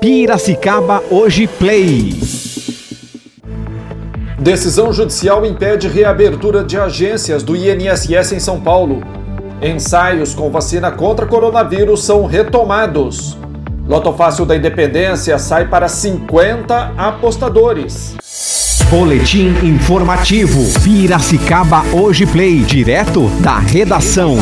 Piracicaba Hoje Play. Decisão judicial impede reabertura de agências do INSS em São Paulo. Ensaios com vacina contra coronavírus são retomados. Loto Fácil da Independência sai para 50 apostadores. Boletim informativo. Piracicaba Hoje Play. Direto da redação.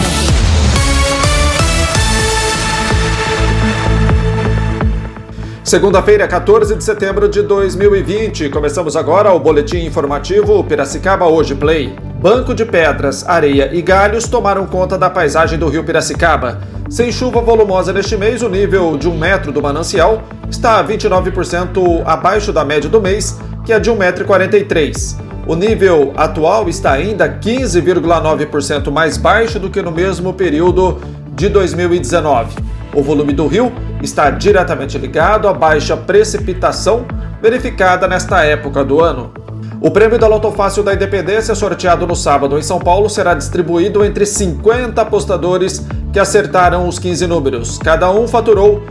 Segunda-feira, 14 de setembro de 2020. Começamos agora o boletim informativo Piracicaba Hoje Play. Banco de pedras, areia e galhos tomaram conta da paisagem do rio Piracicaba. Sem chuva volumosa neste mês, o nível de um metro do manancial está 29% abaixo da média do mês, que é de 1,43m. O nível atual está ainda 15,9% mais baixo do que no mesmo período de 2019. O volume do rio está diretamente ligado à baixa precipitação verificada nesta época do ano. O prêmio da Loto Fácil da Independência, sorteado no sábado em São Paulo, será distribuído entre 50 apostadores que acertaram os 15 números. Cada um faturou R$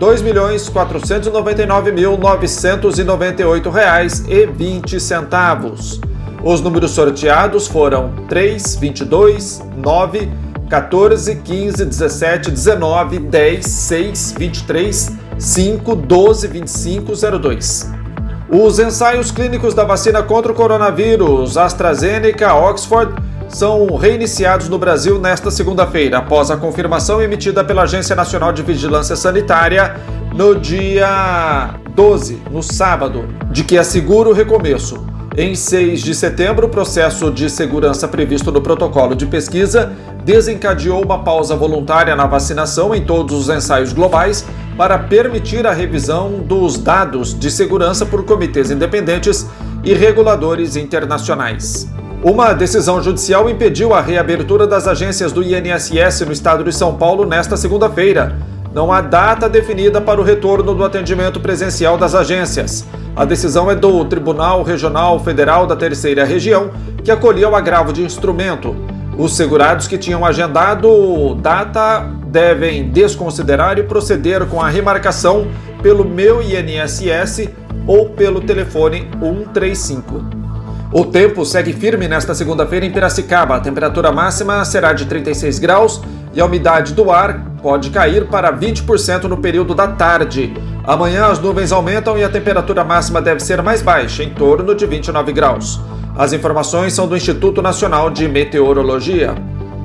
2.499.998,20. Os números sorteados foram 3, 22, 9, 14, 15, 17, 19, 10, 6, 23, 5, 12, 25, 02. Os ensaios clínicos da vacina contra o coronavírus AstraZeneca Oxford são reiniciados no Brasil nesta segunda-feira, após a confirmação emitida pela Agência Nacional de Vigilância Sanitária no dia 12, no sábado, de que é seguro o recomeço. Em 6 de setembro, o processo de segurança previsto no protocolo de pesquisa desencadeou uma pausa voluntária na vacinação em todos os ensaios globais para permitir a revisão dos dados de segurança por comitês independentes e reguladores internacionais. Uma decisão judicial impediu a reabertura das agências do INSS no estado de São Paulo nesta segunda-feira. Não há data definida para o retorno do atendimento presencial das agências. A decisão é do Tribunal Regional Federal da Terceira Região, que acolheu o agravo de instrumento. Os segurados que tinham agendado data devem desconsiderar e proceder com a remarcação pelo meu INSS ou pelo telefone 135. O tempo segue firme nesta segunda-feira em Piracicaba. A temperatura máxima será de 36 graus e a umidade do ar pode cair para 20% no período da tarde. Amanhã as nuvens aumentam e a temperatura máxima deve ser mais baixa, em torno de 29 graus. As informações são do Instituto Nacional de Meteorologia.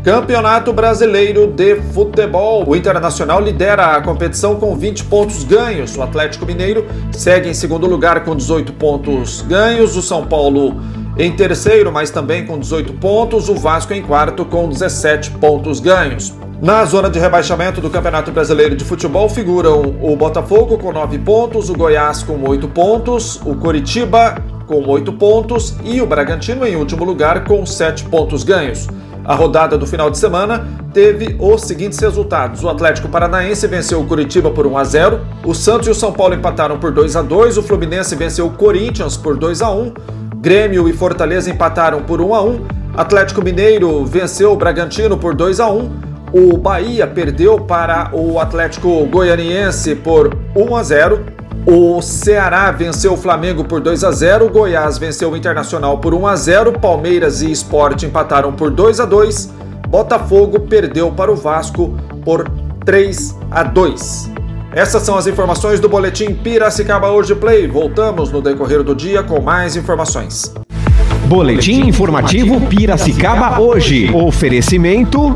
Campeonato Brasileiro de Futebol. O Internacional lidera a competição com 20 pontos ganhos. O Atlético Mineiro segue em segundo lugar com 18 pontos ganhos. O São Paulo em terceiro, mas também com 18 pontos. O Vasco em quarto com 17 pontos ganhos. Na zona de rebaixamento do Campeonato Brasileiro de Futebol figuram o Botafogo com 9 pontos, o Goiás com 8 pontos, o Coritiba com 8 pontos e o Bragantino em último lugar com 7 pontos ganhos. A rodada do final de semana teve os seguintes resultados: o Atlético Paranaense venceu o Curitiba por 1 a 0, o Santos e o São Paulo empataram por 2 a 2, o Fluminense venceu o Corinthians por 2 a 1, Grêmio e Fortaleza empataram por 1 a 1, Atlético Mineiro venceu o Bragantino por 2 a 1, o Bahia perdeu para o Atlético Goianiense por 1 a 0 o Ceará venceu o Flamengo por 2 a 0, o Goiás venceu o Internacional por 1 a 0, Palmeiras e Sport empataram por 2 a 2, Botafogo perdeu para o Vasco por 3 a 2. Essas são as informações do boletim Piracicaba Hoje Play. Voltamos no decorrer do dia com mais informações. Boletim informativo Piracicaba hoje. Oferecimento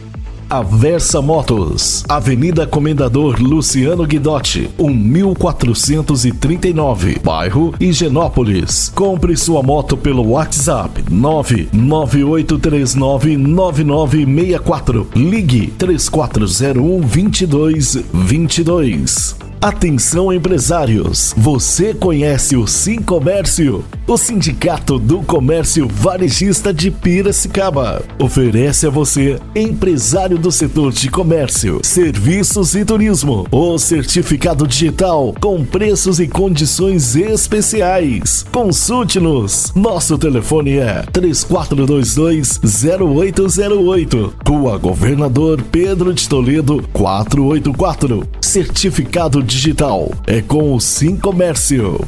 Aversa Motos, Avenida Comendador Luciano Guidotti, 1439, bairro Higienópolis. Compre sua moto pelo WhatsApp 998399964. Ligue 3401 2222. Atenção empresários, você conhece o Sim Comércio? O Sindicato do Comércio Varejista de Piracicaba oferece a você, empresário do setor de comércio, serviços e turismo, o certificado digital com preços e condições especiais. Consulte-nos. Nosso telefone é 3422-0808. Rua Governador Pedro de Toledo 484. Certificado digital é com o Sim Comércio.